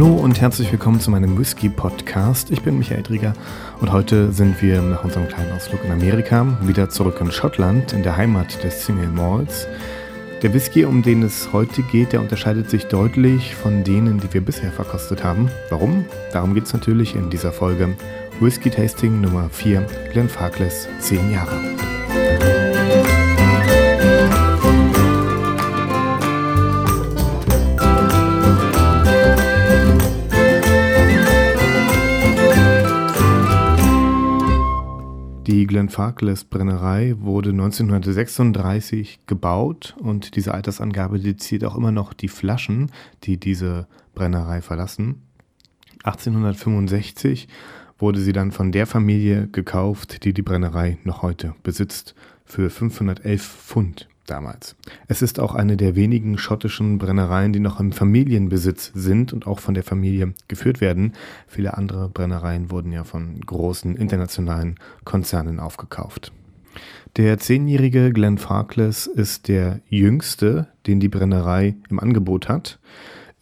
Hallo und herzlich willkommen zu meinem Whisky-Podcast. Ich bin Michael Drieger und heute sind wir nach unserem kleinen Ausflug in Amerika wieder zurück in Schottland, in der Heimat des Single Malls. Der Whisky, um den es heute geht, der unterscheidet sich deutlich von denen, die wir bisher verkostet haben. Warum? Darum geht es natürlich in dieser Folge. Whisky Tasting Nummer 4, Glenfarclas, 10 Jahre. Glenfarclas Brennerei wurde 1936 gebaut und diese Altersangabe dediziert auch immer noch die Flaschen, die diese Brennerei verlassen. 1865 wurde sie dann von der Familie gekauft, die die Brennerei noch heute besitzt, für 511 Pfund damals. Es ist auch eine der wenigen schottischen Brennereien, die noch im Familienbesitz sind und auch von der Familie geführt werden. Viele andere Brennereien wurden ja von großen internationalen Konzernen aufgekauft. Der zehnjährige Glenn Farkless ist der jüngste, den die Brennerei im Angebot hat.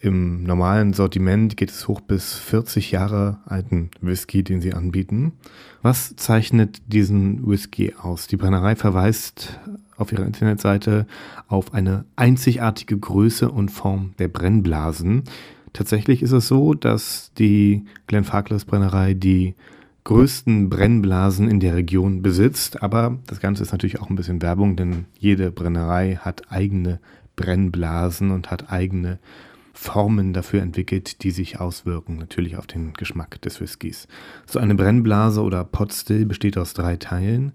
Im normalen Sortiment geht es hoch bis 40 Jahre alten Whisky, den sie anbieten. Was zeichnet diesen Whisky aus? Die Brennerei verweist auf ihrer Internetseite auf eine einzigartige Größe und Form der Brennblasen. Tatsächlich ist es so, dass die Glenfarclas Brennerei die größten Brennblasen in der Region besitzt, aber das Ganze ist natürlich auch ein bisschen Werbung, denn jede Brennerei hat eigene Brennblasen und hat eigene Formen dafür entwickelt, die sich auswirken, natürlich auf den Geschmack des Whiskys. So eine Brennblase oder Potstill besteht aus drei Teilen.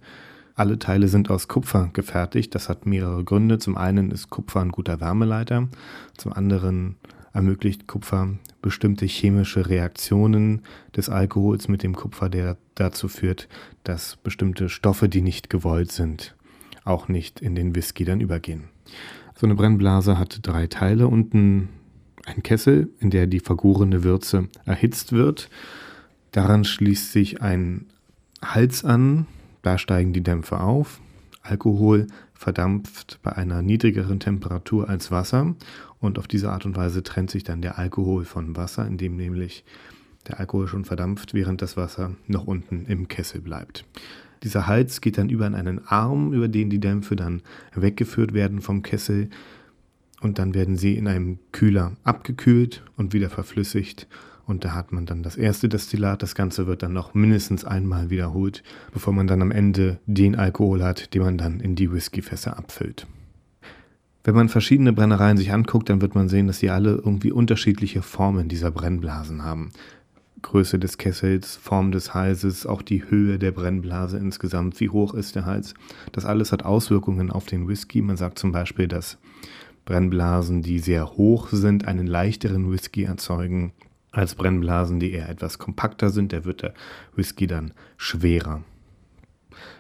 Alle Teile sind aus Kupfer gefertigt. Das hat mehrere Gründe. Zum einen ist Kupfer ein guter Wärmeleiter. Zum anderen ermöglicht Kupfer bestimmte chemische Reaktionen des Alkohols mit dem Kupfer, der dazu führt, dass bestimmte Stoffe, die nicht gewollt sind, auch nicht in den Whisky dann übergehen. So eine Brennblase hat drei Teile. Unten ein Kessel, in der die vergorene Würze erhitzt wird. Daran schließt sich ein Hals an, da steigen die Dämpfe auf. Alkohol verdampft bei einer niedrigeren Temperatur als Wasser und auf diese Art und Weise trennt sich dann der Alkohol von Wasser, indem nämlich der Alkohol schon verdampft, während das Wasser noch unten im Kessel bleibt. Dieser Hals geht dann über in einen Arm, über den die Dämpfe dann weggeführt werden vom Kessel und dann werden sie in einem Kühler abgekühlt und wieder verflüssigt und da hat man dann das erste Destillat. Das Ganze wird dann noch mindestens einmal wiederholt, bevor man dann am Ende den Alkohol hat, den man dann in die Whiskyfässer abfüllt. Wenn man verschiedene Brennereien sich anguckt, dann wird man sehen, dass sie alle irgendwie unterschiedliche Formen dieser Brennblasen haben. Größe des Kessels, Form des Halses, auch die Höhe der Brennblase insgesamt, wie hoch ist der Hals. Das alles hat Auswirkungen auf den Whisky. Man sagt zum Beispiel, dass Brennblasen, die sehr hoch sind, einen leichteren Whisky erzeugen als Brennblasen, die eher etwas kompakter sind. Der wird der Whisky dann schwerer.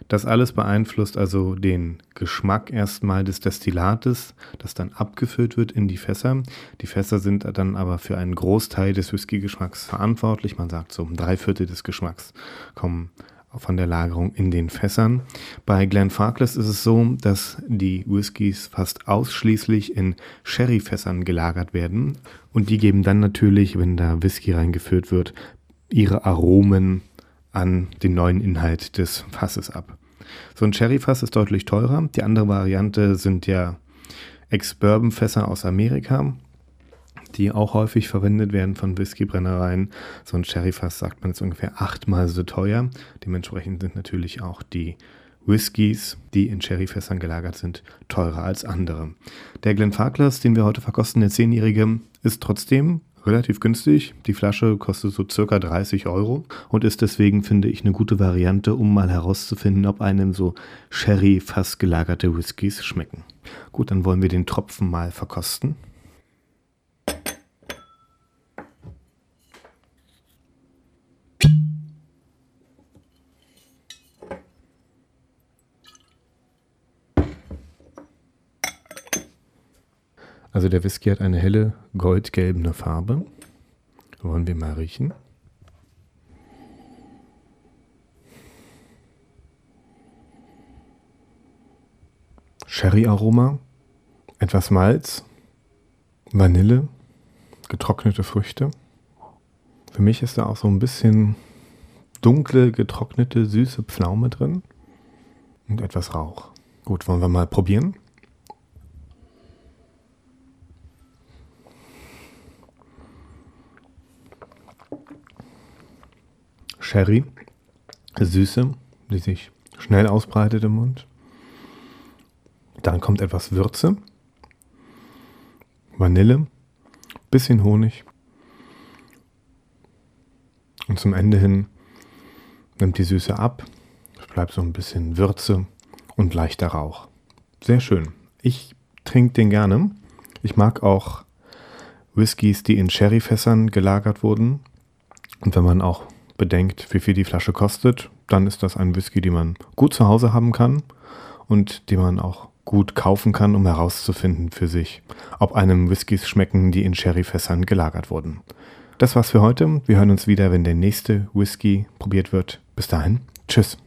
Das alles beeinflusst also den Geschmack erstmal des Destillates, das dann abgefüllt wird in die Fässer. Die Fässer sind dann aber für einen Großteil des Whisky-Geschmacks verantwortlich. Man sagt so, drei Viertel des Geschmacks kommen von der Lagerung in den Fässern. Bei Glenfarclas ist es so, dass die Whiskys fast ausschließlich in Sherryfässern gelagert werden und die geben dann natürlich, wenn da Whisky reingeführt wird, ihre Aromen an den neuen Inhalt des Fasses ab. So ein Sherryfass ist deutlich teurer. Die andere Variante sind ja Ex-Bourbon-Fässer aus Amerika die auch häufig verwendet werden von Whiskybrennereien. So ein Sherryfass sagt man ist ungefähr achtmal so teuer. Dementsprechend sind natürlich auch die Whiskys, die in Sherryfässern gelagert sind, teurer als andere. Der Glenfarclas, den wir heute verkosten, der 10-jährige, ist trotzdem relativ günstig. Die Flasche kostet so circa 30 Euro und ist deswegen, finde ich, eine gute Variante, um mal herauszufinden, ob einem so Sherry-Fass gelagerte Whiskys schmecken. Gut, dann wollen wir den Tropfen mal verkosten. Also der Whisky hat eine helle goldgelbene Farbe. Wollen wir mal riechen? Sherry-Aroma, etwas Malz, Vanille, getrocknete Früchte. Für mich ist da auch so ein bisschen dunkle, getrocknete, süße Pflaume drin und etwas Rauch. Gut, wollen wir mal probieren? Sherry, Süße, die sich schnell ausbreitet im Mund. Dann kommt etwas Würze, Vanille, bisschen Honig. Und zum Ende hin nimmt die Süße ab. Es bleibt so ein bisschen Würze und leichter Rauch. Sehr schön. Ich trinke den gerne. Ich mag auch Whiskys, die in Sherryfässern gelagert wurden. Und wenn man auch bedenkt, wie viel die Flasche kostet, dann ist das ein Whisky, den man gut zu Hause haben kann und den man auch gut kaufen kann, um herauszufinden für sich, ob einem Whiskys schmecken, die in Sherryfässern gelagert wurden. Das war's für heute. Wir hören uns wieder, wenn der nächste Whisky probiert wird. Bis dahin, tschüss.